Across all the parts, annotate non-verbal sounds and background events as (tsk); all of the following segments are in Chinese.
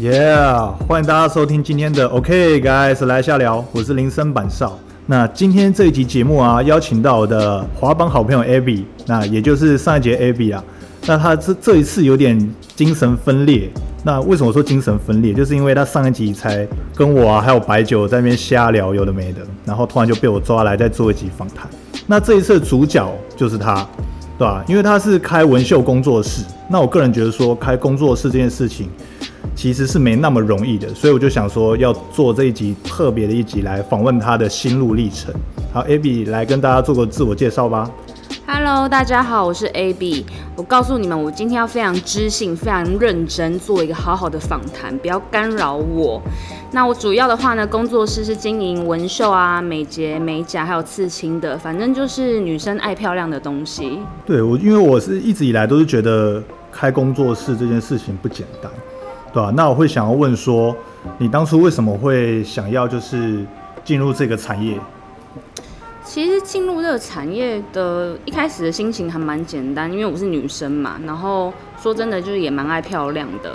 Yeah，欢迎大家收听今天的 OK Guys 来下聊，我是林森板少。那今天这一集节目啊，邀请到我的滑板好朋友 Abby，那也就是上一节 Abby 啊。那他这这一次有点精神分裂。那为什么说精神分裂？就是因为他上一集才跟我啊还有白酒在那边瞎聊，有的没的，然后突然就被我抓来再做一集访谈。那这一次的主角就是他，对吧？因为他是开文秀工作室。那我个人觉得说开工作室这件事情。其实是没那么容易的，所以我就想说要做这一集特别的一集来访问他的心路历程。好，Abby 来跟大家做个自我介绍吧。Hello，大家好，我是 Abby。我告诉你们，我今天要非常知性、非常认真做一个好好的访谈，不要干扰我。那我主要的话呢，工作室是经营纹绣啊、美睫、美甲还有刺青的，反正就是女生爱漂亮的东西。对我，因为我是一直以来都是觉得开工作室这件事情不简单。对吧？那我会想要问说，你当初为什么会想要就是进入这个产业？其实进入这个产业的一开始的心情还蛮简单，因为我是女生嘛。然后说真的，就是也蛮爱漂亮的。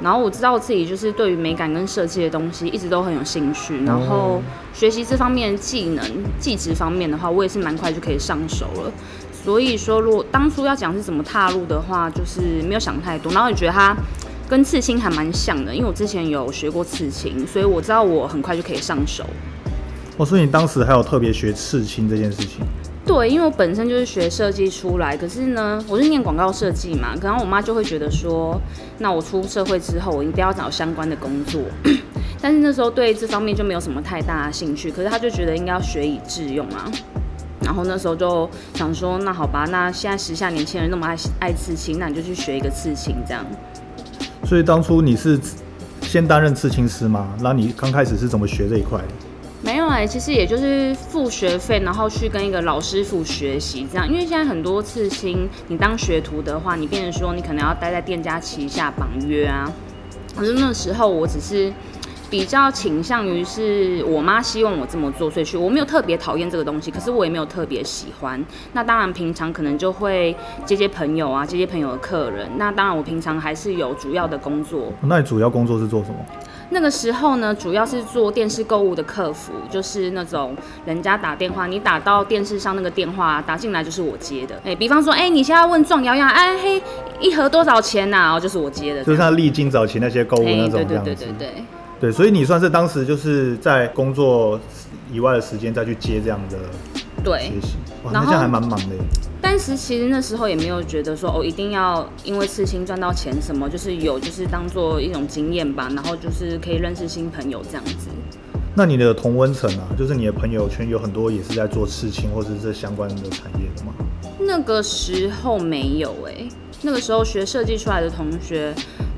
然后我知道自己就是对于美感跟设计的东西一直都很有兴趣。然后学习这方面技能、技职方面的话，我也是蛮快就可以上手了。所以说，如果当初要讲是怎么踏入的话，就是没有想太多。然后你觉得它。跟刺青还蛮像的，因为我之前有学过刺青，所以我知道我很快就可以上手。哦，所以你当时还有特别学刺青这件事情？对，因为我本身就是学设计出来，可是呢，我是念广告设计嘛，然后我妈就会觉得说，那我出社会之后，我一定要找相关的工作。(clears throat) 但是那时候对这方面就没有什么太大的兴趣，可是她就觉得应该要学以致用啊。然后那时候就想说，那好吧，那现在时下年轻人那么爱爱刺青，那你就去学一个刺青这样。所以当初你是先担任刺青师吗？那你刚开始是怎么学这一块？没有哎，其实也就是付学费，然后去跟一个老师傅学习这样。因为现在很多刺青，你当学徒的话，你变成说你可能要待在店家旗下绑约啊。可是那时候我只是。比较倾向于是我妈希望我这么做，所以去我没有特别讨厌这个东西，可是我也没有特别喜欢。那当然平常可能就会接接朋友啊，接接朋友的客人。那当然我平常还是有主要的工作。那你主要工作是做什么？那个时候呢，主要是做电视购物的客服，就是那种人家打电话，你打到电视上那个电话打进来就是我接的。哎，比方说，哎，你现在问壮瑶瑶，哎嘿，一盒多少钱呐？哦，就是我接的。就是像历经早期那些购物那种对对对对对。对，所以你算是当时就是在工作以外的时间再去接这样的对学习，哇，那这样还蛮忙的。但是其实那时候也没有觉得说哦，一定要因为刺青赚到钱什么，就是有就是当做一种经验吧，然后就是可以认识新朋友这样子。那你的同温层啊，就是你的朋友圈有很多也是在做刺青或者是这相关的产业的吗？那个时候没有哎，那个时候学设计出来的同学。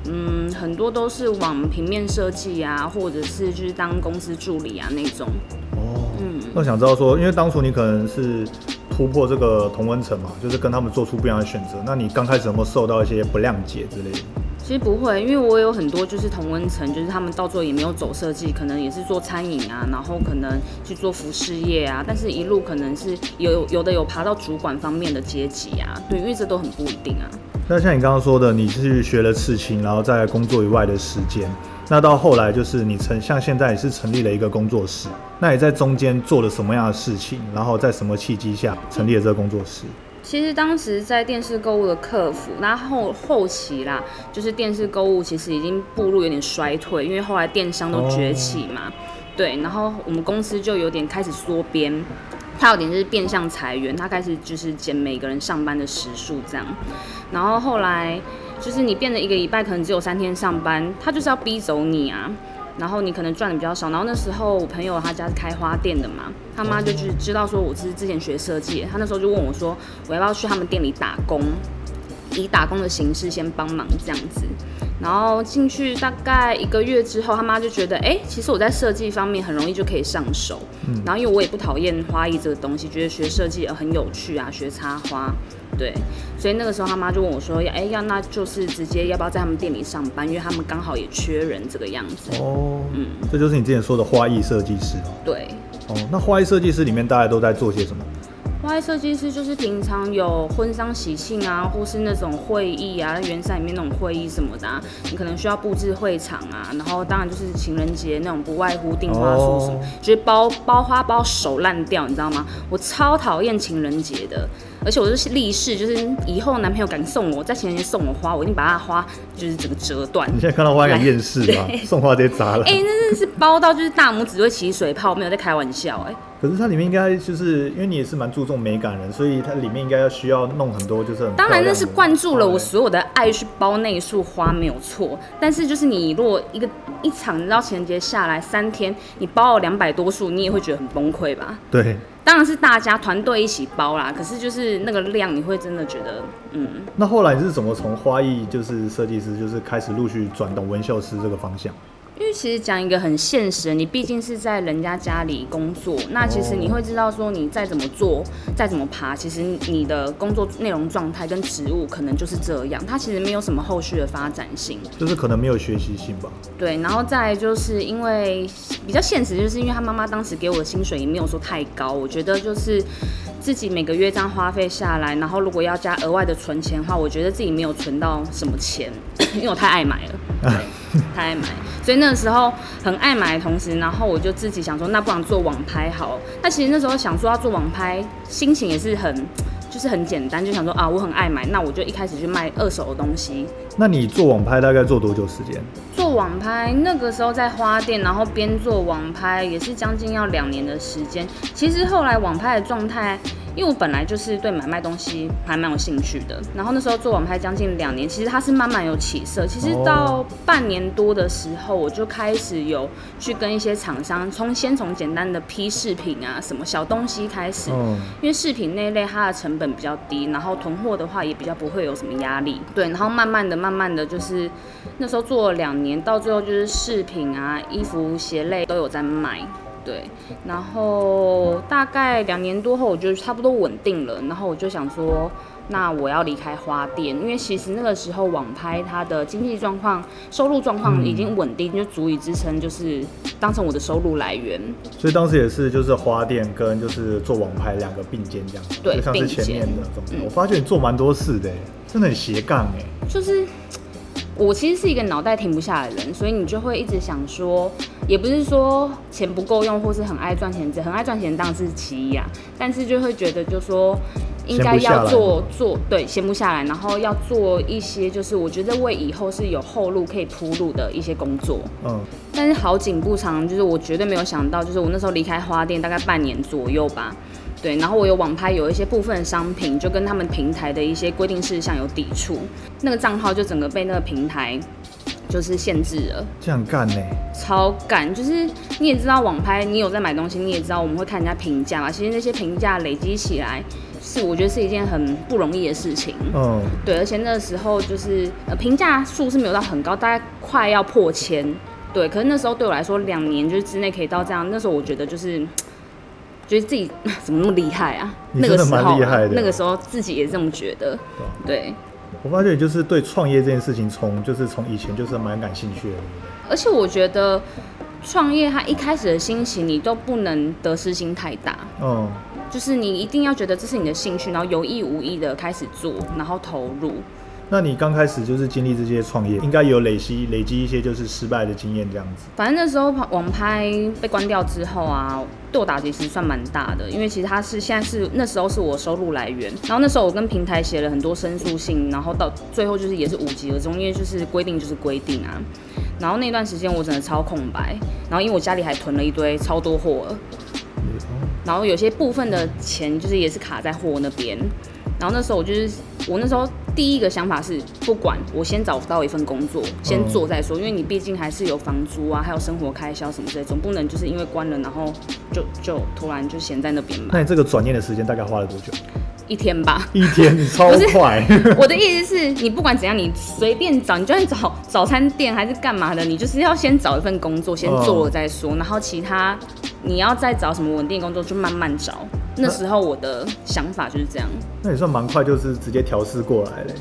嗯，很多都是往平面设计啊，或者是就是当公司助理啊那种。哦，嗯，那想知道说，因为当初你可能是突破这个同温层嘛，就是跟他们做出不一样的选择。那你刚开始有没有受到一些不谅解之类的？其实不会，因为我有很多就是同温层，就是他们到最后也没有走设计，可能也是做餐饮啊，然后可能去做服饰业啊，但是一路可能是有有的有爬到主管方面的阶级啊，对，因为这都很不一定啊。那像你刚刚说的，你是学了刺青，然后在工作以外的时间，那到后来就是你成像现在也是成立了一个工作室，那你在中间做了什么样的事情？然后在什么契机下成立了这个工作室？其实当时在电视购物的客服，那后后期啦，就是电视购物其实已经步入有点衰退，因为后来电商都崛起嘛，对，然后我们公司就有点开始缩编。他有点就是变相裁员，他开始就是减每个人上班的时数这样，然后后来就是你变得一个礼拜可能只有三天上班，他就是要逼走你啊，然后你可能赚的比较少，然后那时候我朋友他家是开花店的嘛，他妈就是知道说我是之前学设计，他那时候就问我说我要不要去他们店里打工，以打工的形式先帮忙这样子。然后进去大概一个月之后，他妈就觉得，哎，其实我在设计方面很容易就可以上手。嗯。然后因为我也不讨厌花艺这个东西，觉得学设计也很有趣啊，学插花，对。所以那个时候他妈就问我说，哎，要那就是直接要不要在他们店里上班？因为他们刚好也缺人这个样子。哦。嗯。这就是你之前说的花艺设计师。对。哦，那花艺设计师里面大家都在做些什么？花艺设计师就是平常有婚丧喜庆啊，或是那种会议啊，在圆山里面那种会议什么的、啊，你可能需要布置会场啊，然后当然就是情人节那种，不外乎订花束什么，哦就是包包花包手烂掉，你知道吗？我超讨厌情人节的，而且我就是立誓，就是以后男朋友敢送我在情人节送我花，我一定把他花就是整个折断。(laughs) 你现在看到花敢厌世吗？送花直接砸了。哎、那真的是包到就是大拇指会起水泡，没有在开玩笑哎、可是它里面应该就是因为你也是蛮注重美感的人，所以它里面应该要需要弄很多就是很当然，那是灌注了我所有的爱去包那一束花，没有错。但是就是你如果一个一场，你知道情人节下来三天，你包了两百多束，你也会觉得很崩溃吧？对。当然是大家团队一起包啦，可是就是那个量，你会真的觉得，嗯，那后来你是怎么从花艺就是设计师，就是开始陆续转到纹绣师这个方向？因为其实讲一个很现实，你毕竟是在人家家里工作，那其实你会知道说，你再怎么做，再怎么爬，其实你的工作内容状态跟职务可能就是这样，它其实没有什么后续的发展性。就是可能没有学习性吧。对，然后再就是因为比较现实，就是因为他妈妈当时给我的薪水也没有说太高，我觉得就是自己每个月这样花费下来，然后如果要加额外的存钱的话，我觉得自己没有存到什么钱，因为我太爱买了，(laughs) 对，太爱买，所以那个时候很爱买的同时，然后我就自己想说，那不然做网拍好。那其实那时候想说要做网拍，心情也是很。就是很简单，就想说啊，我很爱买，那我就一开始去卖二手的东西，那你做网拍大概做多久时间？做网拍那个时候在花店，然后边做网拍也是将近要两年的时间。其实后来网拍的状态，因为我本来就是对买卖东西还蛮有兴趣的，然后那时候做网拍将近两年，其实它是慢慢有起色。其实到半年多的时候，我就开始有去跟一些厂商，从先从简单的批饰品啊什么小东西开始，嗯，因为饰品那一类它的成本比较低，然后囤货的话也比较不会有什么压力。对，然后慢慢的、慢慢的就是那时候做了两年，到最后就是饰品啊、衣服、鞋类都有在卖。对，然后大概两年多后，我就差不多稳定了，然后我就想说，那我要离开花店，因为其实那个时候网拍它的经济状况、收入状况已经稳定，就足以支撑，就是当成我的收入来源。所以当时也是就是花店跟就是做网拍两个并肩这样，对就像是并肩前面的。嗯我发觉你做蛮多事的耶，真的很斜杠哎。就是我其实是一个脑袋停不下来的人，所以你就会一直想说，也不是说钱不够用，或是很爱赚钱，这很爱赚钱当然是其一啊，但是就会觉得就说。应该要做做对，闲不下来，然后要做一些就是我觉得为以后是有后路可以铺路的一些工作。嗯，但是好景不长，就是我绝对没有想到，就是我那时候离开花店大概半年左右吧，对，然后我有网拍有一些部分商品就跟他们平台的一些规定事项有抵触，那个账号就整个被那个平台就是限制了。这样干呢？超干，就是你也知道网拍，你有在买东西，你也知道我们会看人家评价嘛。其实那些评价累积起来，是我觉得是一件很不容易的事情。嗯，对，而且那个时候就是呃评价数是没有到很高，大概快要破千。对，可是那时候对我来说，两年就是之内可以到这样，那时候我觉得就是觉得自己 (laughs) 怎么那么厉害啊？那个时候那个时候自己也这么觉得。对，我发觉就是对创业这件事情从就是从以前就是蛮感兴趣的？而且我觉得创业它一开始的心情你都不能得失心太大。嗯，就是你一定要觉得这是你的兴趣，然后有意无意的开始做，然后投入。那你刚开始就是经历这些创业，应该有累积累积一些就是失败的经验这样子。反正那时候网拍被关掉之后啊，对我打击其实算蛮大的，因为其实它是现在是那时候是我收入来源，然后那时候我跟平台写了很多申诉信，然后到最后就是也是无疾而终，因为就是规定就是规定啊。然后那段时间我真的超空白，然后因为我家里还囤了一堆超多货，然后有些部分的钱就是也是卡在货那边，然后那时候我就是我那时候第一个想法是，不管我先找到一份工作，先做再说，因为你毕竟还是有房租啊，还有生活开销什么之类，总不能就是因为关了，然后就就突然就闲在那边嘛那，你这个转念的时间大概花了多久？一天吧。一天，你超快。我的意思是你不管怎样，你随便找，你就算找早餐店还是干嘛的，你就是要先找一份工作，先做了再说，然后其他你要再找什么稳定工作就慢慢找。那时候我的想法就是这样。那也算蛮快，就是直接调试过来嘞。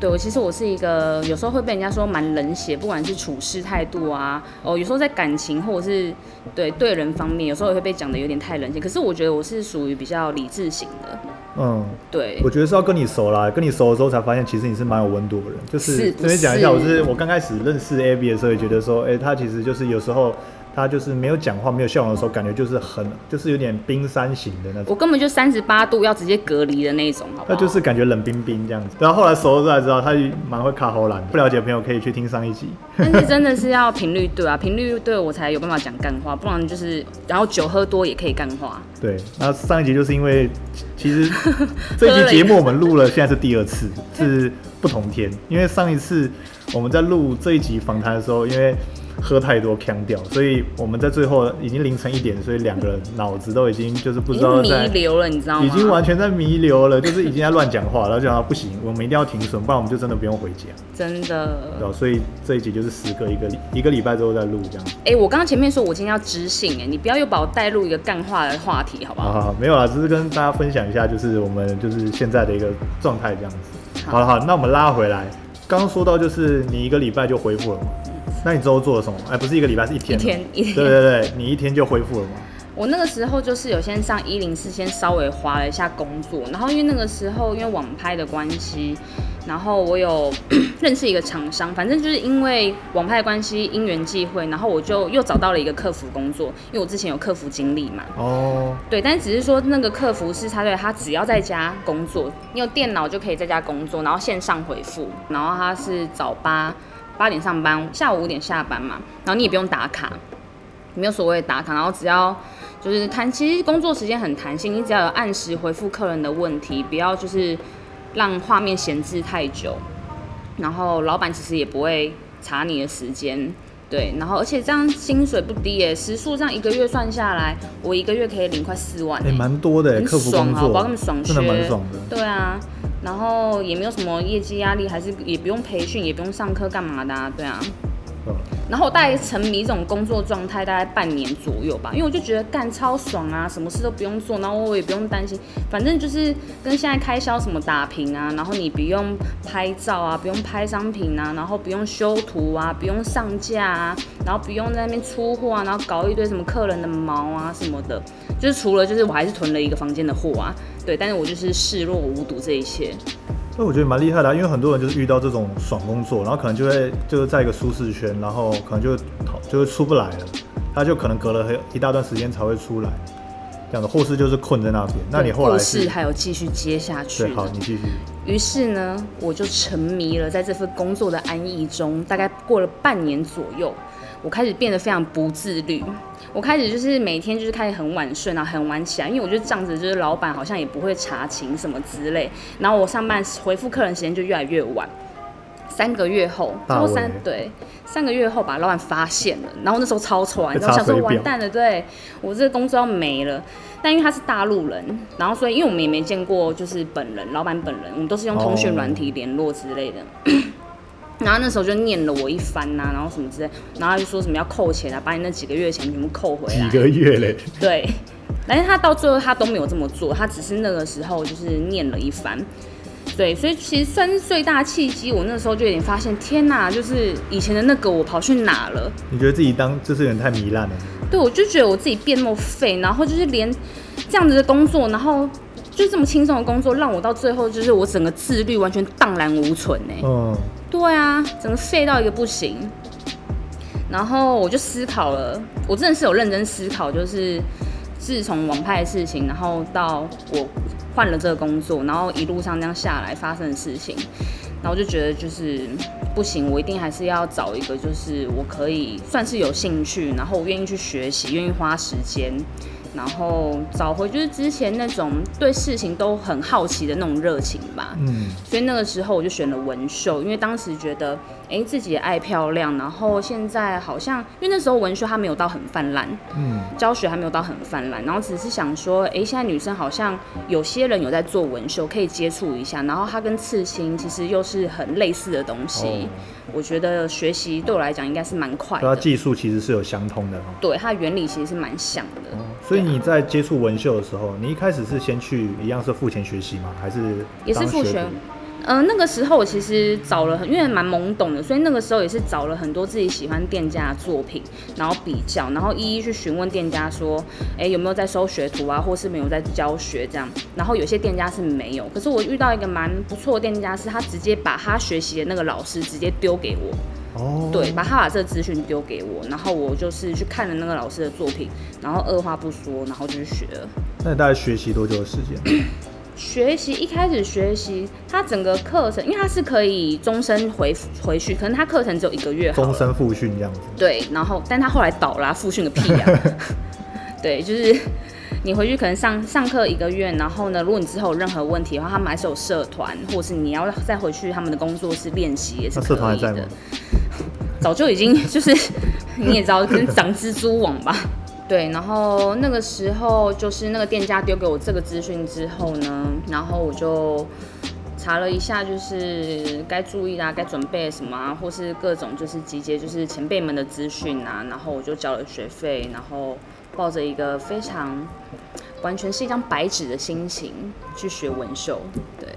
对我其实我是一个有时候会被人家说蛮冷血，不管是处事态度啊，哦，有时候在感情或者是对对人方面，有时候也会被讲的有点太冷血。可是我觉得我是属于比较理智型的，嗯，对我觉得是要跟你熟啦，跟你熟的时候才发现，其实你是蛮有温度的人。就是是这边讲一下，是我是我刚开始认识 Abby 的时候，也觉得说，哎、他其实就是有时候他就是没有讲话、没有笑容的时候，感觉就是很就是有点冰山型的那种。我根本就三十八度要直接隔离的那种，好不好？他就是感觉冷冰冰这样子，然后后来熟了之后才知道，他蛮会卡喉兰。不了解的朋友可以去听上一集。但是真的是要频率对啊，频率对我才有办法讲干话，不然就是然后酒喝多也可以干话。(laughs) 对，那上一集就是因为其实 (laughs) 这一集节目我们录了，现在是第二次，是不同天。因为上一次我们在录这一集访谈的时候，因为喝太多腔掉，所以我们在最后已经凌晨一点，所以两个人脑子都已经就是不知道在。留了，你知道吗？已经完全在弥留了，就是已经在乱讲话，然后讲到不行，我们一定要停损，不然我们就真的不用回家，真的。对？所以这一集就是时隔一个一个礼拜之后再录这样。哎、我刚刚前面说我今天要知性，哎，你不要又把我带入一个干话的话题，好不好？好好好，没有啦，只是跟大家分享一下，就是我们就是现在的一个状态这样子。好好了好，那我们拉回来，刚刚说到就是你一个礼拜就恢复了嘛？那你之后做了什么？哎，不是一个礼拜，是一天。一天一天对对对，你一天就恢复了吗？我那个时候就是有先上一零四，先稍微划了一下工作，然后因为那个时候因为网拍的关系，然后我有 (coughs) 认识一个厂商，反正就是因为网拍的关系，因缘际会，然后我就又找到了一个客服工作，因为我之前有客服经历嘛，哦，对，但只是说那个客服是他对他只要在家工作，你有电脑就可以在家工作，然后线上回复，然后他是早八八点上班，下午五点下班嘛，然后你也不用打卡，没有所谓的打卡，然后只要就是弹，其实工作时间很弹性，你只要有按时回复客人的问题，不要就是让画面闲置太久，然后老板其实也不会查你的时间。对，然后而且这样薪水不低耶，时数这样一个月算下来，我一个月可以领快四万哎，耶，蛮多的，很客服工爽啊，我不知道作他们爽真的蛮爽的。对啊，然后也没有什么业绩压力，还是也不用培训，也不用上课干嘛的啊，对啊。然后我大概沉迷这种工作状态大概半年左右吧，因为我就觉得干超爽啊，什么事都不用做，然后我也不用担心，反正就是跟现在开销什么打平啊，然后你不用拍照啊，不用拍商品啊，然后不用修图啊，不用上架啊，然后不用在那边出货啊，然后搞一堆什么客人的毛啊什么的，就是除了就是我还是囤了一个房间的货啊，对，但是我就是视若无睹这一切。那我觉得蛮厉害的啊、因为很多人就是遇到这种爽工作，然后可能就会就是在一个舒适圈，然后可能就逃就会出不来了，他就可能隔了很一大段时间才会出来，这样的，或是就是困在那边。那你后来故是事还有继续接下去对，好，你继续。于是呢，我就沉迷了在这份工作的安逸中，大概过了半年左右，我开始变得非常不自律。我开始就是每天就是开始很晚睡，然后很晚起来，因为我觉得这样子就是老板好像也不会查勤什么之类，然后我上班回复客人时间就越来越晚。三个月后，多三对三个月后把，老板发现了，然后那时候超喘，被然后想说完蛋了，对我这个工作要没了。但因为他是大陆人，然后所以因为我们也没见过就是本人，老板本人，我们都是用通讯软体联络之类的。然后那时候就念了我一番呐、然后什么之类，然后他就说什么要扣钱啊，把你那几个月钱全部扣回来。几个月嘞，对，但是他到最后他都没有这么做，他只是那个时候就是念了一番。对，所以其实算是最大契机。我那时候就有点发现，天哪，就是以前的那个我跑去哪了？你觉得自己当就是有点太糜烂了？对，我就觉得我自己变那么废，然后就是连这样子的工作，然后就这么轻松的工作，让我到最后就是我整个自律完全荡然无存哎、嗯，对啊，整个废到一个不行。然后我就思考了，我真的是有认真思考，就是自从网拍的事情，然后到我换了这个工作，然后一路上这样下来发生的事情，然后我就觉得就是不行，我一定还是要找一个就是我可以算是有兴趣，然后我愿意去学习，愿意花时间。然后找回就是之前那种对事情都很好奇的那种热情吧。嗯，所以那个时候我就选了文秀，因为当时觉得，哎，自己也爱漂亮，然后现在好像，因为那时候纹绣它没有到很泛滥，嗯，教学还没有到很泛滥，然后只是想说，哎，现在女生好像有些人有在做文绣，可以接触一下，然后它跟刺青其实又是很类似的东西，哦我觉得学习对我来讲应该是蛮快的，它技术其实是有相通的哦。对它的原理其实是蛮像的。哦，所以你在接触纹绣的时候，你一开始是先去一样是付钱学习吗？还是也是付学徒嗯、那个时候我其实找了很，因为蛮懵懂的，所以那个时候也是找了很多自己喜欢店家的作品，然后比较，然后一一去询问店家说，哎、有没有在收学徒啊，或是没有在教学这样。然后有些店家是没有，可是我遇到一个蛮不错的店家，是他直接把他学习的那个老师直接丢给我，哦，对，把他把这个资讯丢给我，然后我就是去看了那个老师的作品，然后二话不说，然后就去学了。那你大概学习多久的时间？学习一开始学习，它整个课程，因为它是可以终身回回去，可能它课程只有一个月终身复训这样子。对，然后但他后来倒了、啊，复训个屁呀、(laughs) 对，就是你回去可能上上课一个月，然后呢，如果你之后有任何问题的话，他们还是有社团，或是你要再回去他们的工作室练习也是那可社团还在吗以的。？早就已经就是你也知道，跟长蜘蛛网吧。对，然后那个时候就是那个店家丢给我这个资讯之后呢，然后我就查了一下，就是该注意啊，该准备什么啊，或是各种就是集结就是前辈们的资讯啊，然后我就交了学费，然后抱着一个非常完全是一张白纸的心情去学纹绣。对，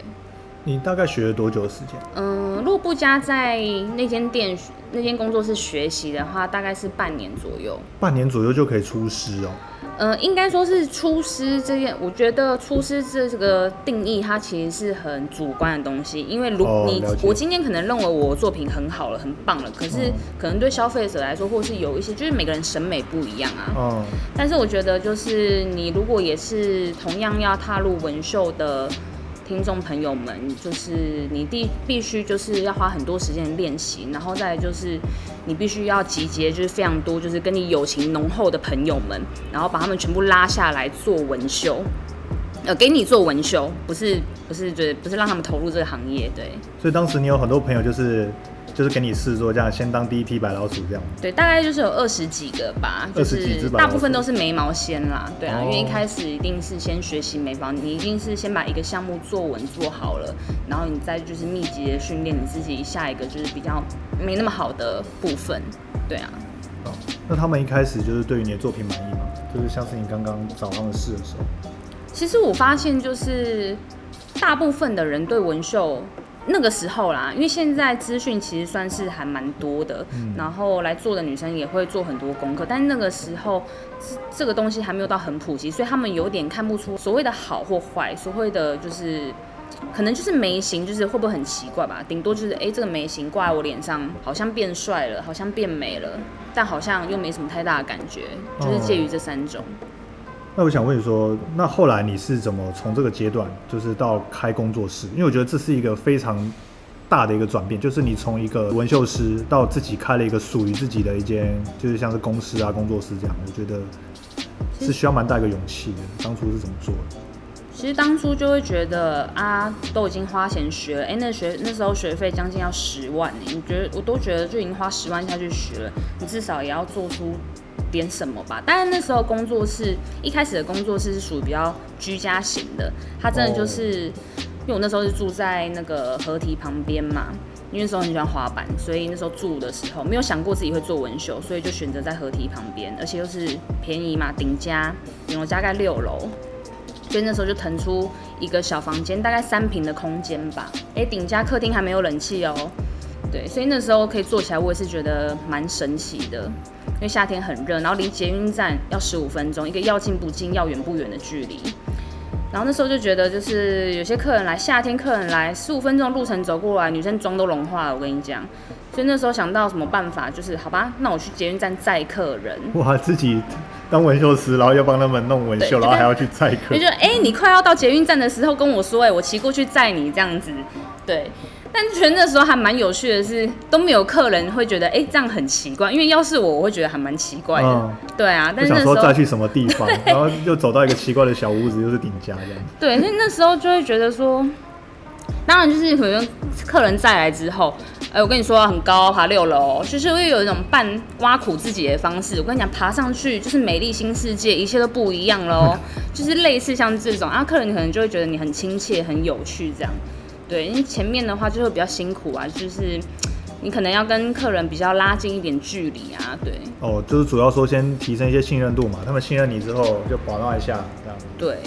你大概学了多久的时间？嗯，如果不加在那间店那间工作室学习的话，大概是半年左右。半年左右就可以出师哦。呃，应该说是出师这件，我觉得出师这这个定义，它其实是很主观的东西。因为如你、哦我今天可能认为我作品很好了，很棒了，可是嗯可能对消费者来说，或是有一些，就是每个人审美不一样啊。嗯，但是我觉得，就是你如果也是同样要踏入纹绣的听众朋友们，就是你必必须就是要花很多时间练习，然后再就是你必须要集结就是非常多就是跟你友情浓厚的朋友们，然后把他们全部拉下来做纹绣。呃，给你做纹绣，不是不是就是不是让他们投入这个行业，对所以当时你有很多朋友就是就是给你试做这样，先当第一批白老鼠这样。对，大概就是有二十几个吧，就20几只是大部分都是眉毛先啦，对啊，哦因为一开始一定是先学习眉毛，你一定是先把一个项目做稳做好了，然后你再就是密集的训练你自己下一个就是比较没那么好的部分，对啊。哦，那他们一开始就是对于你的作品满意吗？就是像是你刚刚找他们试的时候，其实我发现就是大部分的人对纹绣。那个时候啦，因为现在资讯其实算是还蛮多的，嗯然后来做的女生也会做很多功课，但是那个时候这这个东西还没有到很普及，所以他们有点看不出所谓的好或坏，所谓的就是可能就是眉形，就是会不会很奇怪吧？顶多就是哎、诶这个眉形挂在我脸上，好像变帅了，好像变美了，但好像又没什么太大的感觉，就是介于这三种。那我想问你说，那后来你是怎么从这个阶段，就是到开工作室？因为我觉得这是一个非常大的一个转变，就是你从一个纹绣师到自己开了一个属于自己的一间，就是像是公司啊、工作室这样，我觉得是需要蛮大一个勇气的。当初是怎么做的？其实当初就会觉得啊，都已经花钱学了，哎、那学那时候学费将近要十万呢、你觉得我都觉得就已经花十万下去学了，你至少也要做出点什么吧。但是那时候工作室一开始的工作室是属于比较居家型的，它真的就是、因为我那时候是住在那个河堤旁边嘛。因为那时候很喜欢滑板，所以那时候住的时候没有想过自己会做纹绣，所以就选择在河堤旁边，而且又是便宜嘛，顶家，顶楼加盖六楼，所以那时候就腾出一个小房间，大概三平的空间吧。哎，顶家客厅还没有冷气哦。对，所以那时候可以做起来，我也是觉得蛮神奇的。因为夏天很热，然后离捷运站要十五分钟，一个要近不近、要远不远的距离。然后那时候就觉得，就是有些客人来，夏天客人来，十五分钟的路程走过来，女生妆都融化了。我跟你讲，所以那时候想到什么办法，就是好吧，那我去捷运站载客人。哇，自己当纹绣师，然后要帮他们弄纹绣，然后还要去载客就觉得，哎、你快要到捷运站的时候跟我说、哎，我骑过去载你这样子，对。但觉得那时候还蛮有趣的是，都没有客人会觉得，哎、这样很奇怪。因为要是我，我会觉得还蛮奇怪的。嗯对啊，但是那时候再去什么地方，(laughs) 然后又走到一个奇怪的小屋子，又是顶家这样。对，所以那时候就会觉得说，当然就是可能客人再来之后，哎、我跟你说很高，爬六楼，就是会有一种半挖苦自己的方式。我跟你讲，爬上去就是美丽新世界，一切都不一样喽。(laughs) 就是类似像这种啊，客人可能就会觉得你很亲切、很有趣这样。对，因为前面的话就会比较辛苦啊，就是你可能要跟客人比较拉近一点距离啊，对。哦，就是主要说先提升一些信任度嘛，他们信任你之后就保到一下这样。对，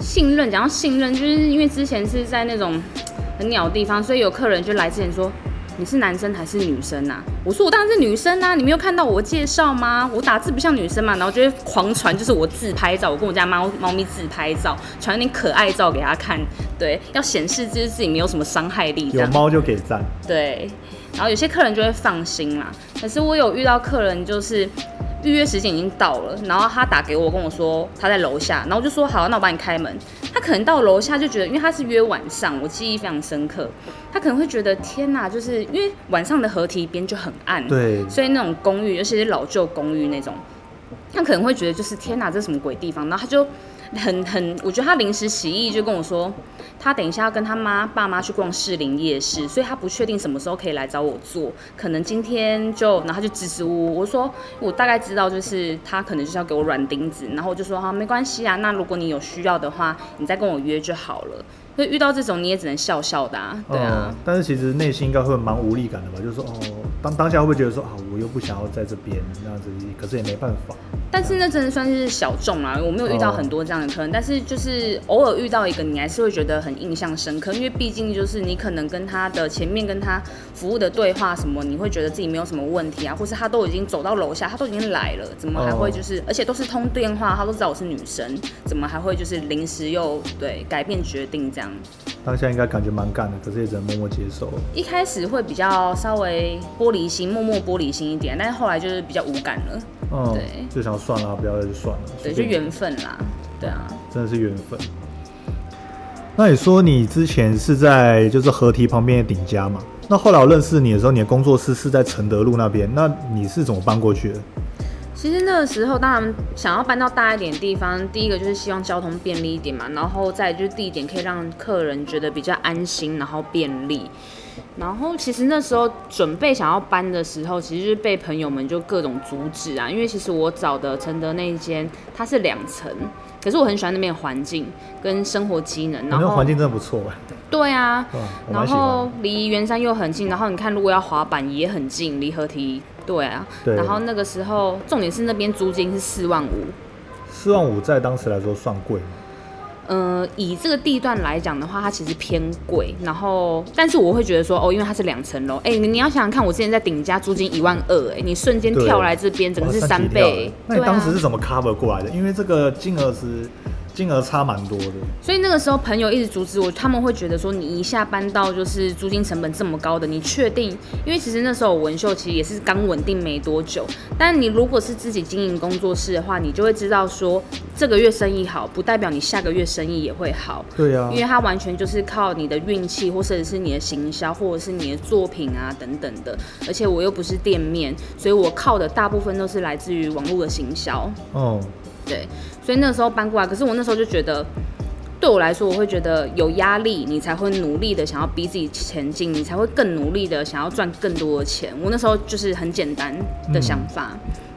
信任讲到信任，就是因为之前是在那种很鸟的地方，所以有客人就来之前说。你是男生还是女生呐？我说我当然是女生啊！你没有看到我介绍吗？我打字不像女生嘛，然后就会狂传，就是我自拍照，我跟我家猫猫咪自拍照，传点可爱照给他看，对，要显示就是自己没有什么伤害力。有猫就给赞。对，然后有些客人就会放心啦。可是我有遇到客人就是。预约时间已经到了，然后他打给我跟我说他在楼下，然后我就说好，那我帮你开门。他可能到楼下就觉得，因为他是约晚上，我记忆非常深刻，他可能会觉得天哪，就是因为晚上的河堤边就很暗，对，所以那种公寓，尤其是老旧公寓那种，他可能会觉得就是天哪，这是什么鬼地方？然后他就很很，我觉得他临时起意就跟我说。他等一下要跟他妈爸妈去逛士林夜市，所以他不确定什么时候可以来找我做，可能今天就，然后他就支支吾吾。我说我大概知道，就是他可能就是要给我软钉子，然后我就说哈没关系啊，那如果你有需要的话，你再跟我约就好了。所以遇到这种你也只能笑笑的啊，对啊。但是其实内心应该会蛮无力感的吧？就是说哦，当当下会不会觉得说啊，我又不想要在这边那样子，可是也没办法。但是那真的算是小众啦，我没有遇到很多这样的客人，但是就是偶尔遇到一个，你还是会觉得很印象深刻，因为毕竟就是你可能跟他的前面跟他服务的对话什么，你会觉得自己没有什么问题啊，或是他都已经走到楼下，他都已经来了，怎么还会就是，而且都是通电话，他都知道我是女生，怎么还会就是临时又对改变决定这样？当下应该感觉蛮干的，可是也只能默默接受。一开始会比较稍微玻璃心，默默玻璃心一点，但是后来就是比较无感了。嗯，对，就想算了，不要再去算了。对，就缘分啦，对啊，真的是缘分。那你说你之前是在就是河堤旁边的顶家嘛？那后来我认识你的时候，你的工作室是在承德路那边，那你是怎么搬过去的？其实那个时候，当然想要搬到大一点地方，第一个就是希望交通便利一点嘛，然后再就是地点可以让客人觉得比较安心，然后便利。然后其实那时候准备想要搬的时候，其实就是被朋友们就各种阻止啊，因为其实我找的承德那一间它是两层，可是我很喜欢那边环境跟生活机能，然后环境真的不错吧。对啊，然后离圆山又很近，然后你看如果要滑板也很近，离合体。对啊，然后那个时候重点是那边租金是四万五，四万五在当时来说算贵吗？呃，以这个地段来讲的话，它其实偏贵。然后，但是我会觉得说，哦，因为它是两层楼，哎，你要想想看，我之前在顶家租金一万二，哎，你瞬间跳来这边，整个是三倍。那你当时是怎么 cover 过来的？因为这个金额是。金额差蛮多的，所以那个时候朋友一直阻止我，他们会觉得说你一下搬到就是租金成本这么高的，你确定？因为其实那时候文秀其实也是刚稳定没多久，但你如果是自己经营工作室的话，你就会知道说这个月生意好，不代表你下个月生意也会好。对啊，因为它完全就是靠你的运气，或者是你的行销，或者是你的作品啊等等的。而且我又不是店面，所以我靠的大部分都是来自于网络的行销。哦。对，所以那时候搬过来，可是我那时候就觉得，对我来说，我会觉得有压力，你才会努力的想要逼自己前进，你才会更努力的想要赚更多的钱。我那时候就是很简单的想法，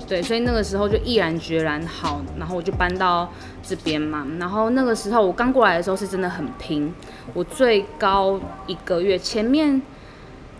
对，所以那个时候就毅然决然好，然后我就搬到这边嘛。然后那个时候我刚过来的时候是真的很拼，我最高一个月前面。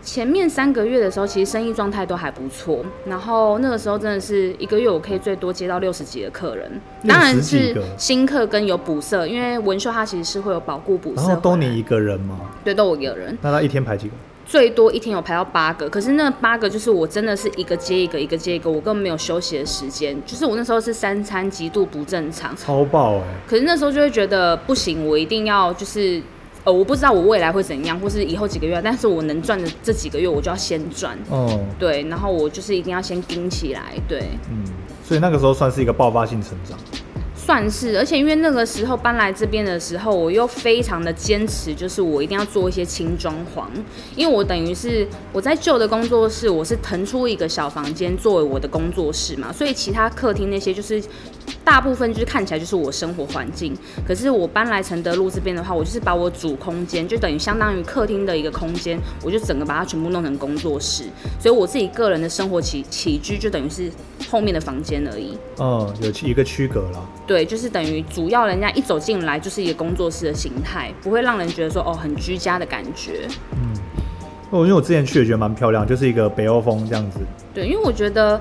前面三个月的时候，其实生意状态都还不错。然后那个时候真的是一个月，我可以最多接到六十几个客人，当然是新客跟有补色，因为文秀它其实是会有保固补色。然后都你一个人吗？对，都我一个人。那他一天排几个？最多一天有排到八个，可是那八个就是我真的是一个接一个，一个接一个，我根本没有休息的时间。就是我那时候是三餐极度不正常，超爆哎！可是那时候就会觉得不行，我一定要就是。呃，我不知道我未来会怎样，或是以后几个月，但是我能赚的这几个月，我就要先赚。哦，对，然后我就是一定要先盯起来，对。嗯，所以那个时候算是一个爆发性成长。算是，而且因为那个时候搬来这边的时候，我又非常的坚持，就是我一定要做一些轻装潢，因为我等于是我在旧的工作室，我是腾出一个小房间作为我的工作室嘛，所以其他客厅那些就是。大部分就是看起来就是我生活环境，可是我搬来承德路这边的话，我就是把我主空间就等于相当于客厅的一个空间，我就整个把它全部弄成工作室，所以我自己个人的生活起起居就等于是后面的房间而已。嗯，有一个区隔了。对，就是等于主要人家一走进来就是一个工作室的形态，不会让人觉得说哦很居家的感觉。嗯，哦，因为我之前去也觉得蛮漂亮，就是一个北欧风这样子。对，因为我觉得。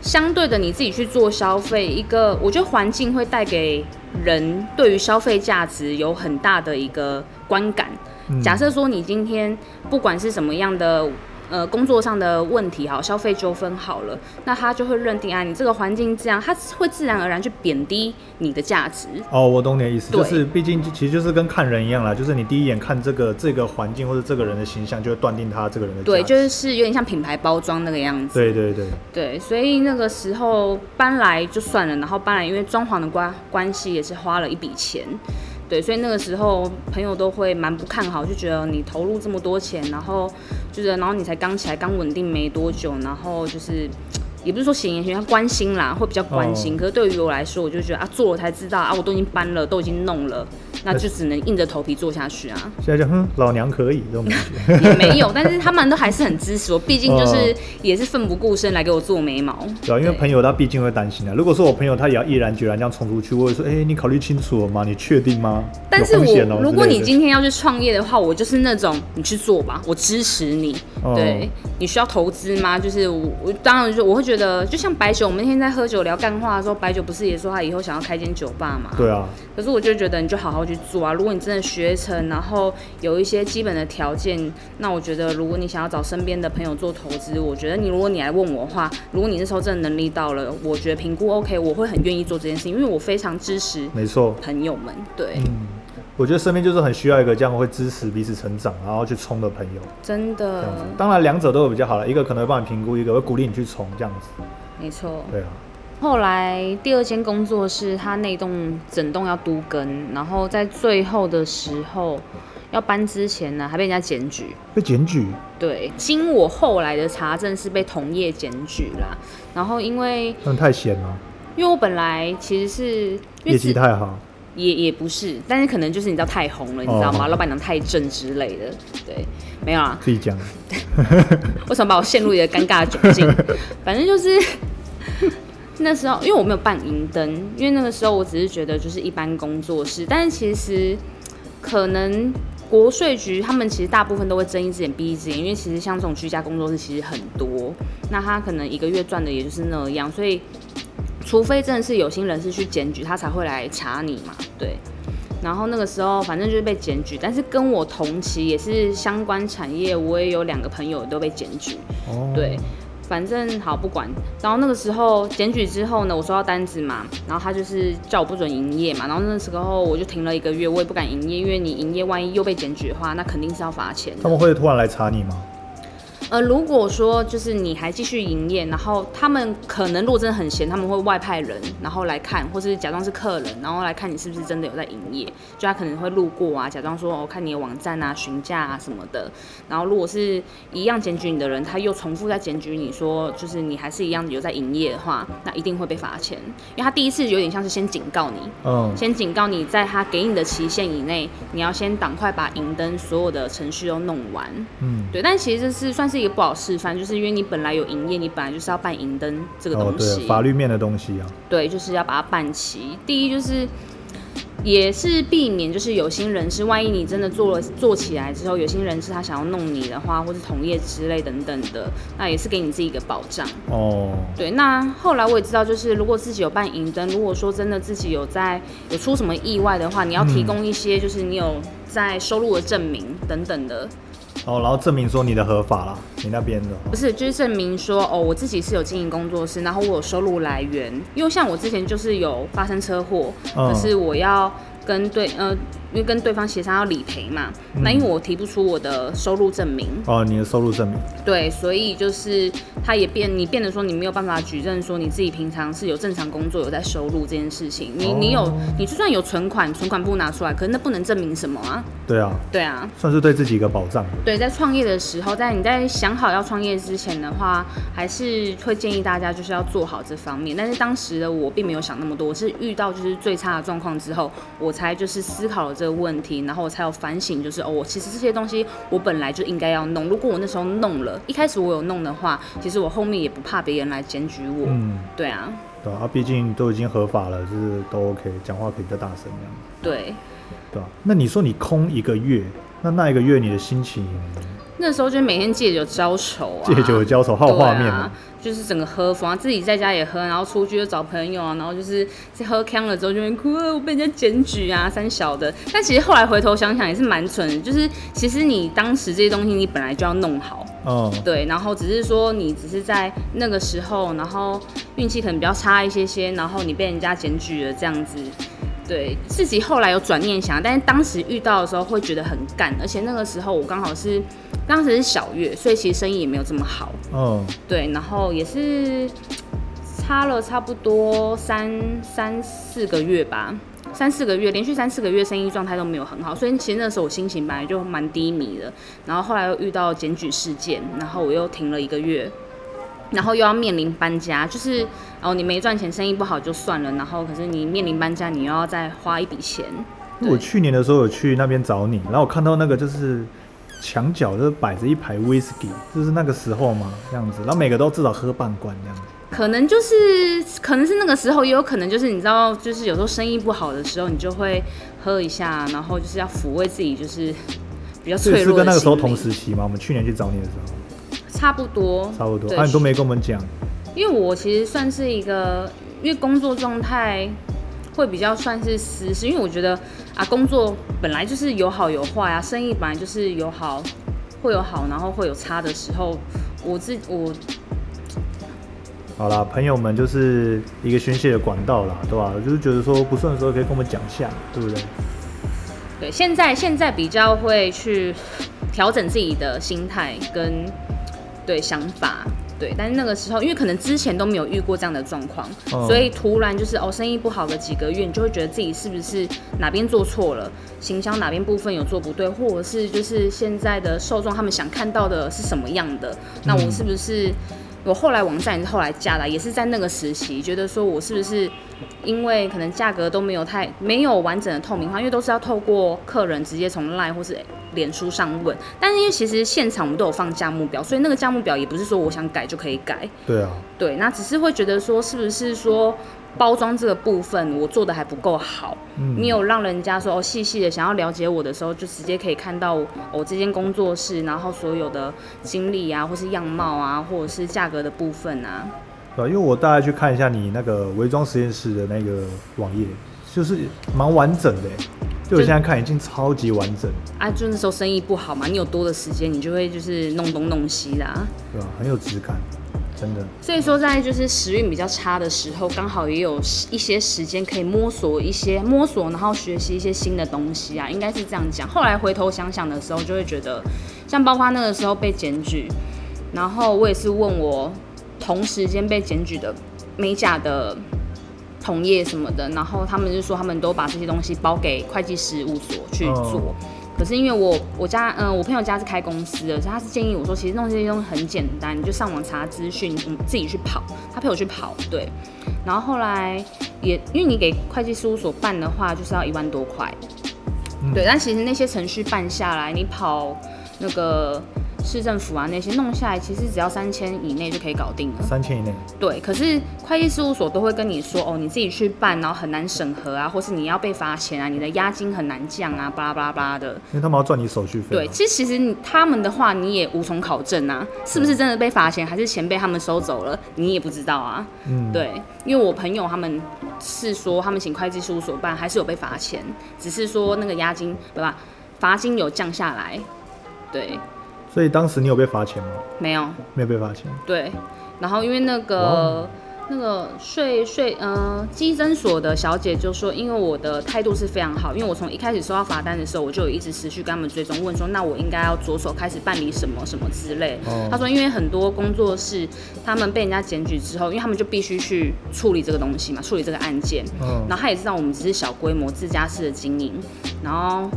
相对的，你自己去做消费，一个我觉得环境会带给人对于消费价值有很大的一个观感。嗯假设说你今天不管是什么样的。呃，工作上的问题好，消费纠纷好了，那他就会认定啊，你这个环境这样，他会自然而然去贬低你的价值。哦，我懂你的意思，就是毕竟其实就是跟看人一样啦，就是你第一眼看这个这个环境或者这个人的形象，就会断定他这个人的对，就是有点像品牌包装那个样子。对对对，对，所以那个时候搬来就算了，然后搬来因为装潢的关关系也是花了一笔钱，对，所以那个时候朋友都会蛮不看好，就觉得你投入这么多钱，然后就是然后你才刚起来，刚稳定没多久，然后就是。也不是说闲言闲语，他关心啦，会比较关心。哦可是对于我来说，我就觉得啊，做了才知道啊，我都已经搬了，都已经弄了，那就只能硬着头皮做下去啊。(laughs) 现在就哼，老娘可以这种感觉，也没有，但是他们都还是很支持我，毕竟就是哦也是奋不顾身来给我做眉毛。对啊，因为朋友他毕竟会担心啊。如果说我朋友他也要毅然决然这样冲出去，我会说，哎、你考虑清楚了吗？你确定吗？但是我如果你今天要去创业的话，我就是那种你去做吧，我支持你。哦对，你需要投资吗？就是我我当然就我会觉得，就像白酒，我们那天在喝酒聊干话的时候，白酒不是也说他以后想要开间酒吧嘛？对啊，可是我就觉得你就好好去做啊！如果你真的学成，然后有一些基本的条件，那我觉得如果你想要找身边的朋友做投资，我觉得你如果你来问我的话，如果你那时候真的能力到了，我觉得评估 OK，我会很愿意做这件事情，因为我非常支持没错。朋友们。对，嗯，我觉得身边就是很需要一个这样会支持彼此成长，然后去冲的朋友。真这样子的，当然两者都有比较好了，一个可能会帮你评估，一个会鼓励你去冲，这样子。没错。对啊，后来第二间工作室他那栋整栋要都更，然后在最后的时候要搬之前呢，还被人家检举。被检举，对，经我后来的查证是被同业检举啦。然后因为那太闲了，因为我本来其实是业绩太好。也也不是，但是可能就是你知道太红了，你知道吗？哦老板娘太正之类的，对，没有啊。自己讲，(laughs) 为什么把我陷入一个尴尬的窘境？(laughs) 反正就是那时候，因为我没有办银灯，因为那个时候我只是觉得就是一般工作室，但是其实可能国税局他们其实大部分都会睁一只眼闭一只眼，因为其实像这种居家工作室其实很多，那他可能一个月赚的也就是那样，所以除非真的是有心人士去检举，他才会来查你嘛，对。然后那个时候反正就是被检举，但是跟我同期也是相关产业，我也有两个朋友都被检举，哦，对，反正好不管。然后那个时候检举之后呢，我收到单子嘛，然后他就是叫我不准营业嘛，然后那时候我就停了一个月，我也不敢营业，因为你营业万一又被检举的话，那肯定是要罚钱的。他们会突然来查你吗？呃，如果说就是你还继续营业，然后他们可能如果真的很闲，他们会外派人，然后来看，或是假装是客人，然后来看你是不是真的有在营业。就他可能会路过啊，假装说哦，看你的网站啊、询价啊什么的。然后如果是一样检举你的人，他又重复在检举你说，就是你还是一样有在营业的话，那一定会被罚钱，因为他第一次有点像是先警告你，嗯，先警告你，在他给你的期限以内，你要先赶快把银灯所有的程序都弄完。嗯，对，但其实这是算是一个不好示范，就是因为你本来有营业，你本来就是要办银灯这个哦东，西，对，法律面的东西啊，对，就是要把它办齐。第一就是。也是避免，就是有心人士，万一你真的做了做起来之后，有心人士他想要弄你的话，或是同业之类等等的，那也是给你自己一个保障。哦，对，那后来我也知道，就是如果自己有办银灯，如果说真的自己有在有出什么意外的话，你要提嗯供一些就是你有在收入的证明等等的，哦，然后证明说你的合法啦，你那边的哦，不是就是证明说哦，我自己是有经营工作室，然后我有收入来源。因为像我之前就是有发生车祸，嗯可是我要跟对呃，因为跟对方协商要理赔嘛，那因为我提不出我的收入证明，哦，你的收入证明，对，所以就是他也变，你变得说你没有办法举证说你自己平常是有正常工作有在收入这件事情。你你有哦你就算有存款，存款不拿出来，可是那不能证明什么啊？对啊，对啊，算是对自己一个保障。对，在创业的时候，在你在想好要创业之前的话，还是会建议大家就是要做好这方面。但是当时的我并没有想那么多，我是遇到就是最差的状况之后，我才就是思考了这个问题，然后我才有反省，就是哦，我其实这些东西我本来就应该要弄。如果我那时候弄了，一开始我有弄的话，其实我后面也不怕别人来检举我。嗯，对啊，对啊，毕竟都已经合法了，就是都 OK，讲话可以比较大声这样，对。对吧、那你说你空一个月，那那一个月你的心情，那时候就每天借酒浇愁啊，借酒浇愁，好画面啊。就是整个喝疯啊，自己在家也喝，然后出去就找朋友啊，然后就是在喝康了之后就会哭，啊我被人家检举啊，三小的。但其实后来回头想想也是蛮蠢的，就是其实你当时这些东西你本来就要弄好，哦，对，然后只是说你只是在那个时候，然后运气可能比较差一些些，然后你被人家检举了这样子。对自己后来有转念想，但是当时遇到的时候会觉得很干，而且那个时候我刚好是当时是小月，所以其实生意也没有这么好。嗯，对，然后也是差了差不多三三四个月吧，三四个月，连续三四个月生意状态都没有很好，所以其实那时候我心情本来就蛮低迷的。然后后来又遇到检举事件，然后我又停了一个月，然后又要面临搬家，就是哦你没赚钱，生意不好就算了，然后可是你面临搬家，你又要再花一笔钱。我去年的时候有去那边找你，然后我看到那个就是墙角就是摆着一排 whisky，就是那个时候嘛，这样子，然后每个都至少喝半罐这样子。可能就是，可能是那个时候，也有可能就是你知道，就是有时候生意不好的时候，你就会喝一下，然后就是要抚慰自己，就是比较所以是脆弱的跟那个时候同时期嘛，我们去年去找你的时候，差不多，差不多。对啊，你都没跟我们讲，因为我其实算是一个，因为工作状态会比较算是私事，因为我觉得啊，工作本来就是有好有坏啊，生意本来就是有好会有好，然后会有差的时候，我自我好啦，朋友们就是一个宣泄的管道啦，对吧？就是觉得说不顺的时候可以跟我们讲一下，对不对？对，现在现在比较会去调整自己的心态跟对想法，对，但是那个时候，因为可能之前都没有遇过这样的状况，哦所以突然就是哦，生意不好的几个月，你就会觉得自己是不是哪边做错了，行销哪边部分有做不对，或者是就是现在的受众他们想看到的是什么样的，那我是不是？我后来网站也是后来加的，也是在那个时期，觉得说我是不是因为可能价格都没有太没有完整的透明化，因为都是要透过客人直接从 LINE 或是脸书上问，但是因为其实现场我们都有放价目表，所以那个价目表也不是说我想改就可以改，对啊，对，那只是会觉得说是不是说包装这个部分我做的还不够好，嗯没有让人家说哦细细的想要了解我的时候，就直接可以看到我、哦、这间工作室，然后所有的经历啊，或是样貌啊，或者是价格的部分啊，对啊，因为我大概去看一下你那个伪装实验室的那个网页，就是蛮完整的欸，就我现在看已经超级完整，啊，就那时候生意不好嘛，你有多的时间，你就会就是弄东弄西的啊。对吧？很有质感，所以说，在就是时运比较差的时候，刚好也有一些时间可以摸索一些摸索，然后学习一些新的东西啊，应该是这样讲。后来回头想想的时候，就会觉得，像包括那个时候被检举，然后我也是问我同时间被检举的美甲的同业什么的，然后他们就说他们都把这些东西包给会计事务所去做。可是因为我我家嗯、我朋友家是开公司的，所以他是建议我说，其实弄这些东西很简单，你就上网查资讯，你，自己去跑。他陪我去跑，对。然后后来也因为你给会计事务所办的话，就是要一万多块，嗯对。但其实那些程序办下来，你跑那个市政府啊那些弄下来，其实只要三千以内就可以搞定了。三千以内，对，可是会计事务所都会跟你说，哦，你自己去办，然后很难审核啊，或是你要被罚钱啊，你的押金很难降啊，巴拉巴拉巴拉的。因为他们要赚你手续费嘛。对，其实其实他们的话你也无从考证啊，是不是真的被罚钱，还是钱被他们收走了，你也不知道啊。嗯，对，因为我朋友他们是说他们请会计事务所办，还是有被罚钱，只是说那个押金对吧，罚金有降下来。对，所以当时你有被罚钱吗？没有没有被罚钱。对，然后因为那个。那个税税呃基征所的小姐就说，因为我的态度是非常好，因为我从一开始收到罚单的时候，我就有一直持续跟他们追踪，问说那我应该要着手开始办理什么什么之类。哦他说，因为很多工作室他们被人家检举之后，因为他们就必须去处理这个东西嘛，处理这个案件。嗯，然后他也知道我们只是小规模自家式的经营，然后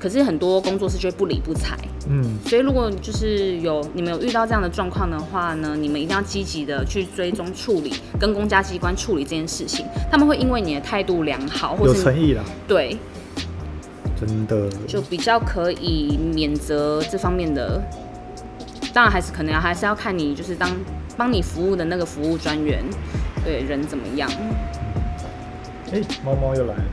可是很多工作室就会不理不睬。嗯，所以如果就是有你们有遇到这样的状况的话呢，你们一定要积极的去追踪处理，跟公家机关处理这件事情，他们会因为你的态度良好，或有是你诚意啦，对，真的。就比较可以免责这方面的。当然还是可能要还是要看你就是当帮你服务的那个服务专员，对人怎么样。哎、猫猫又来了。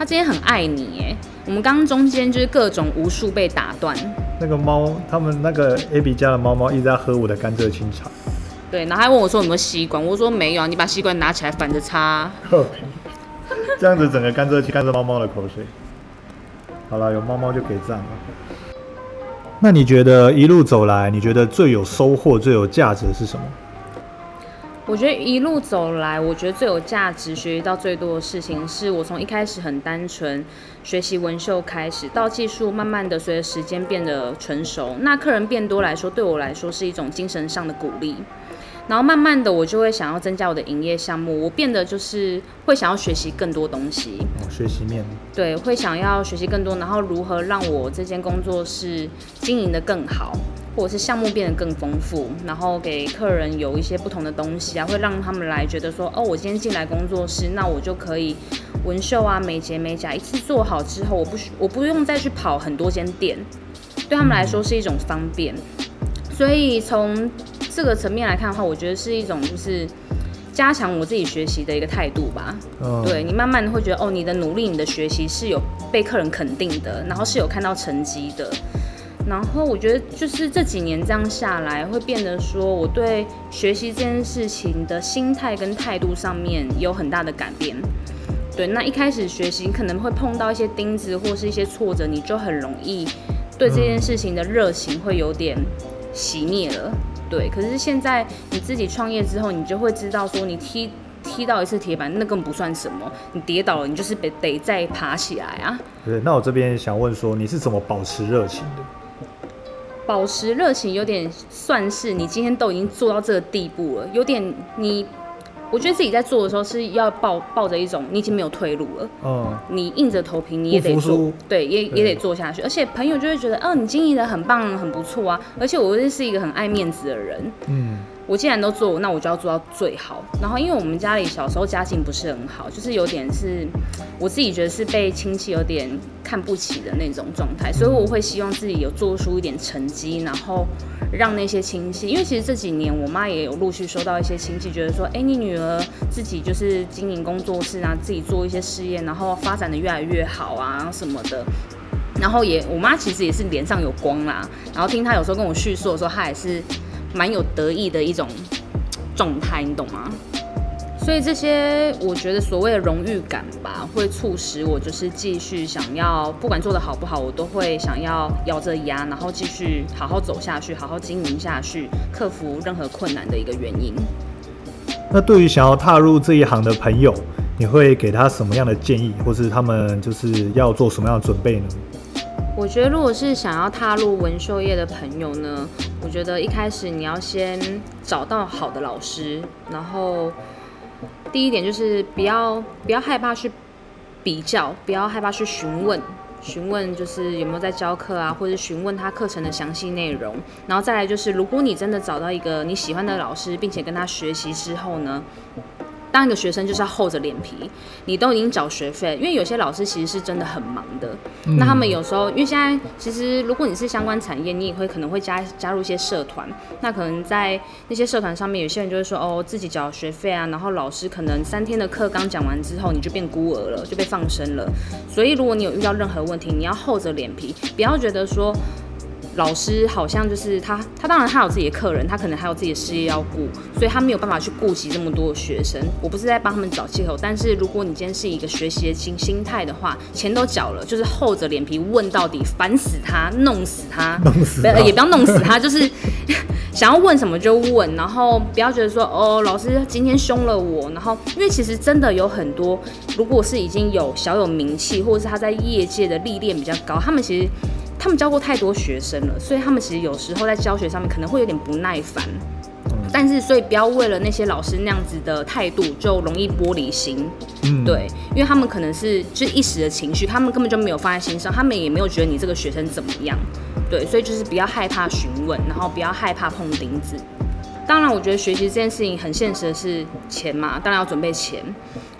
他今天很爱你耶，我们刚刚中间就是各种无数被打断，那个猫，他们那个 AB 家的猫猫一直在喝我的甘蔗清茶。对，然后还问我说有没有吸管，我说没有，你把吸管拿起来反着插。(laughs) 这样子整个甘蔗清，甘蔗猫猫的口水。好了，有猫猫就给赞了。那你觉得一路走来，你觉得最有收获、最有价值的是什么？我觉得一路走来，我觉得最有价值、学习到最多的事情，是我从一开始很单纯学习纹绣开始，到技术慢慢的随着时间变得成熟，那客人变多来说，对我来说是一种精神上的鼓励。然后慢慢的，我就会想要增加我的营业项目，我变得就是会想要学习更多东西。学习面。对，会想要学习更多，然后如何让我这间工作室经营的更好。或者是项目变得更丰富，然后给客人有一些不同的东西啊，会让他们来觉得说，哦，我今天进来工作室，那我就可以纹绣啊、美睫美甲一次做好之后，我不需我不用再去跑很多间店，对他们来说是一种方便。所以从这个层面来看的话，我觉得是一种就是加强我自己学习的一个态度吧。对你慢慢的会觉得，哦，你的努力、你的学习是有被客人肯定的，然后是有看到成绩的。然后我觉得就是这几年这样下来，会变得说我对学习这件事情的心态跟态度上面有很大的改变。对，那一开始学习可能会碰到一些钉子或是一些挫折，你就很容易对这件事情的热情会有点熄灭了。对，可是现在你自己创业之后，你就会知道说，你踢踢到一次铁板，那更不算什么。你跌倒了，你就是得得再爬起来啊。对，那我这边想问说，你是怎么保持热情的？保持热情有点算是你今天都已经做到这个地步了，有点你，我觉得自己在做的时候是要抱抱着一种你已经没有退路了，嗯，你硬着头皮你也得做，对，也也得做下去，而且朋友就会觉得，哦，你经营的很棒，很不错啊，而且我又是一个很爱面子的人，嗯。我既然都做，那我就要做到最好。然后，因为我们家里小时候家境不是很好，就是有点是，我自己觉得是被亲戚有点看不起的那种状态，所以我会希望自己有做出一点成绩，然后让那些亲戚，因为其实这几年我妈也有陆续收到一些亲戚，觉得说，哎，你女儿自己就是经营工作室啊，自己做一些事业，然后发展的越来越好啊什么的。然后也，我妈其实也是脸上有光啦。然后听她有时候跟我叙述的时候，她也是。蛮有得意的一种状态，你懂吗？所以这些我觉得所谓的荣誉感吧，会促使我就是继续想要，不管做的好不好，我都会想要咬着牙，然后继续好好走下去，好好经营下去，克服任何困难的一个原因。那对于想要踏入这一行的朋友，你会给他什么样的建议，或是他们就是要做什么样的准备呢？我觉得，如果是想要踏入纹绣业的朋友呢，我觉得一开始你要先找到好的老师，然后第一点就是不要不要害怕去比较，不要害怕去询问，询问就是有没有在教课啊，或者询问他课程的详细内容，然后再来就是，如果你真的找到一个你喜欢的老师，并且跟他学习之后呢。当一个学生就是要厚着脸皮，你都已经缴学费，因为有些老师其实是真的很忙的。那他们有时候，因为现在其实如果你是相关产业，你也会可能会加加入一些社团。那可能在那些社团上面，有些人就会说哦，自己缴学费啊，然后老师可能三天的课刚讲完之后，你就变孤儿了，就被放生了。所以如果你有遇到任何问题，你要厚着脸皮，不要觉得说。老师好像就是他，他当然他有自己的客人，他可能还有自己的事业要顾，所以他没有办法去顾及这么多的学生。我不是在帮他们找借口，但是如果你今天是一个学习的心心态的话，钱都缴了，就是厚着脸皮问到底，烦死他，弄死他，(laughs) 弄死也不要弄死他，就是想要问什么就问，然后不要觉得说哦，老师今天凶了我，然后因为其实真的有很多，如果是已经有小有名气，或者是他在业界的历练比较高，他们其实。他们教过太多学生了，所以他们其实有时候在教学上面可能会有点不耐烦。但是，所以不要为了那些老师那样子的态度就容易玻璃心。嗯，对，因为他们可能是就一时的情绪，他们根本就没有放在心上，他们也没有觉得你这个学生怎么样。对，所以就是不要害怕询问，然后不要害怕碰钉子。当然，我觉得学习这件事情很现实的是钱嘛，当然要准备钱。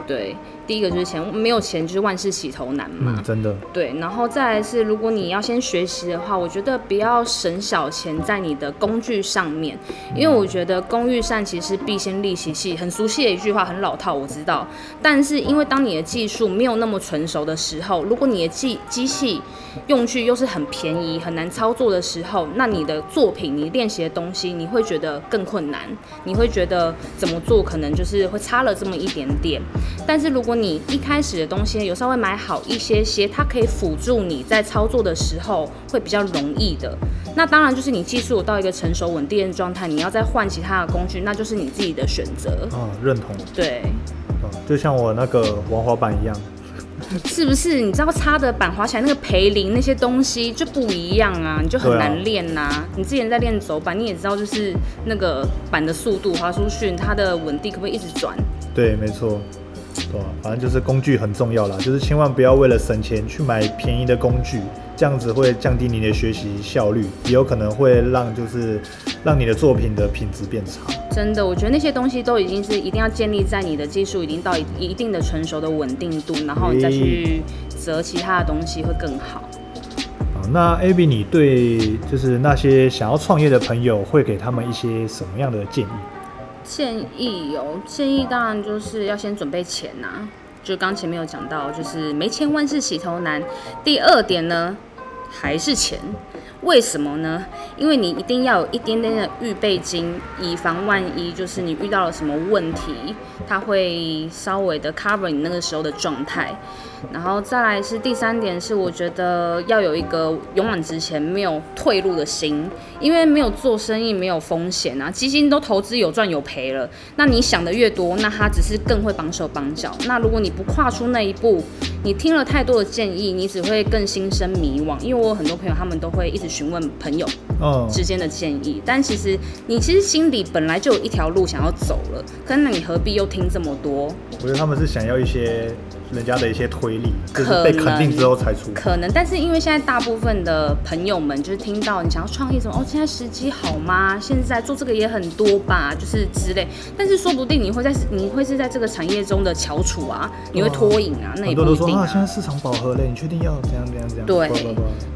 对。第一个就是钱，没有钱就是万事起头难嘛。嗯，真的。对，然后再来是，如果你要先学习的话，我觉得不要省小钱在你的工具上面，因为我觉得工欲善其实必先利其器，很熟悉的一句话，很老套，我知道。但是因为当你的技术没有那么纯熟的时候，如果你的机机器用具又是很便宜、很难操作的时候，那你的作品、你练习的东西，你会觉得更困难，你会觉得怎么做可能就是会差了这么一点点。但是如果你一开始的东西有稍微买好一些些，它可以辅助你在操作的时候会比较容易的。那当然就是你技术到一个成熟稳定的状态，你要再换其他的工具，那就是你自己的选择。啊，认同。对，就像我那个玩滑板一样。是不是？你知道插的板滑起来那个培林那些东西就不一样啊，你就很难练呐。你之前在练走板，你也知道，就是那个板的速度、滑出去，它的稳定可不可以一直转？对，没错。对，反正就是工具很重要啦，就是千万不要为了省钱去买便宜的工具，这样子会降低你的学习效率，也有可能会让就是让你的作品的品质变差。真的，我觉得那些东西都已经是一定要建立在你的技术已经到一定的成熟的稳定度，然后你再去择其他的东西会更好。好，那 ABY，你对就是那些想要创业的朋友，会给他们一些什么样的建议？建议哦建议，当然就是要先准备钱呐。就刚前面有讲到，就是没钱万事起头难。第二点呢，还是钱。为什么呢？因为你一定要有一点点的预备金，以防万一，就是你遇到了什么问题，它会稍微的 cover 你那个时候的状态。然后再来是第三点，是我觉得要有一个勇往直前、没有退路的心，因为没有做生意没有风险啊，基金都投资有赚有赔了。那你想的越多，那他只是更会绑手绑脚。那如果你不跨出那一步，你听了太多的建议，你只会更心生迷惘。因为我有很多朋友，他们都会一直询问朋友之间的建议，但其实你其实心里本来就有一条路想要走了，可那你何必又听这么多？我觉得他们是想要一些。人家的一些推理，就是被肯定之后才出。可能，但是因为现在大部分的朋友们就是听到你想要创业什么，哦，现在时机好吗？现在做这个也很多吧，就是之类。但是说不定你会在你会是在这个产业中的翘楚啊，你会脱颖啊，那也不一定啊。现在市场饱和了，你确定要怎样怎样怎样？对。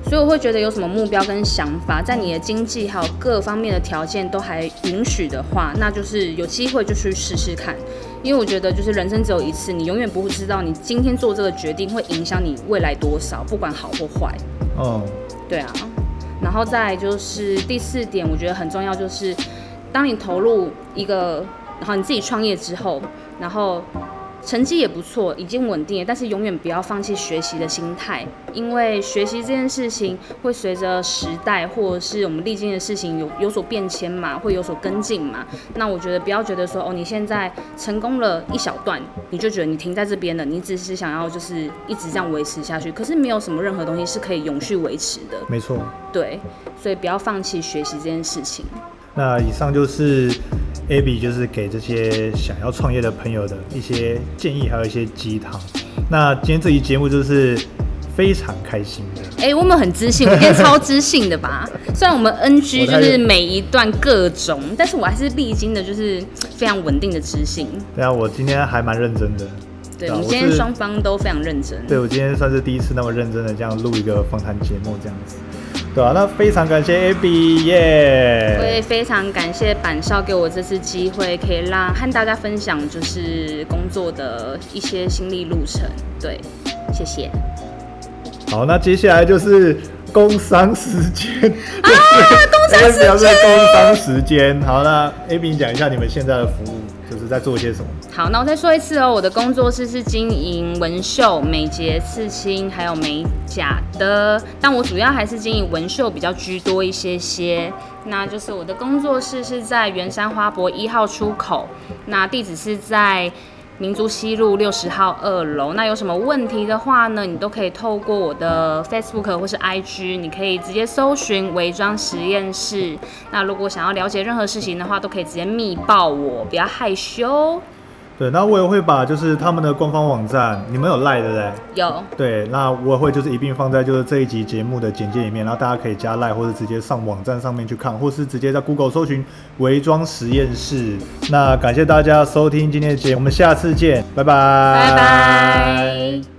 所以我会觉得有什么目标跟想法，在你的经济还有各方面的条件都还允许的话，那就是有机会就去试试看。因为我觉得，就是人生只有一次，你永远不会知道你今天做这个决定会影响你未来多少，不管好或坏。哦，对啊。然后再就是第四点，我觉得很重要，就是当你投入一个，然后你自己创业之后，然后。成绩也不错，已经稳定了，但是永远不要放弃学习的心态，因为学习这件事情会随着时代或者是我们历经的事情有有所变迁嘛，会有所跟进嘛。那我觉得不要觉得说哦，你现在成功了一小段，你就觉得你停在这边了，你只是想要就是一直这样维持下去，可是没有什么任何东西是可以永续维持的。没错。对，所以不要放弃学习这件事情。那以上就是 Abby 就是给这些想要创业的朋友的一些建议，还有一些鸡汤。那今天这期节目就是非常开心的。哎，我们很知性，(laughs) 今天超知性的吧？虽然我们 NG 就是每一段各种，但是我还是历经的就是 (tsk) 非常稳定的知性。对啊，我今天还蛮认真的。对，我们今天双方都非常认真。对，我今天算是第一次那么认真的这样录一个访谈节目，这样子。对啊，那非常感谢 Abby 耶！我也非常感谢板少给我这次机会，可以让和大家分享就是工作的一些心历路程。对，谢谢。好，那接下来就是工商时间啊，工商时间，(laughs) 工商时间。好，那 Abby 你讲一下你们现在的服务。就是在做些什么？好，那我再说一次哦，我的工作室是经营纹绣、美睫、刺青，还有美甲的，但我主要还是经营纹绣比较居多一些些。那就是我的工作室是在圆山花博一号出口，那地址是在。民族西路六十号二楼，那有什么问题的话呢？你都可以透过我的 Facebook 或是 IG，你可以直接搜寻伪装实验室。那如果想要了解任何事情的话，都可以直接密报我，不要害羞。对，那我也会把就是他们的官方网站，你们有赖对不对？有，对，那我也会就是一并放在就是这一集节目的简介里面，然后大家可以加赖或者直接上网站上面去看，或是直接在 Google 搜寻伪装实验室。那感谢大家收听今天的节目，我们下次见，拜拜，拜拜。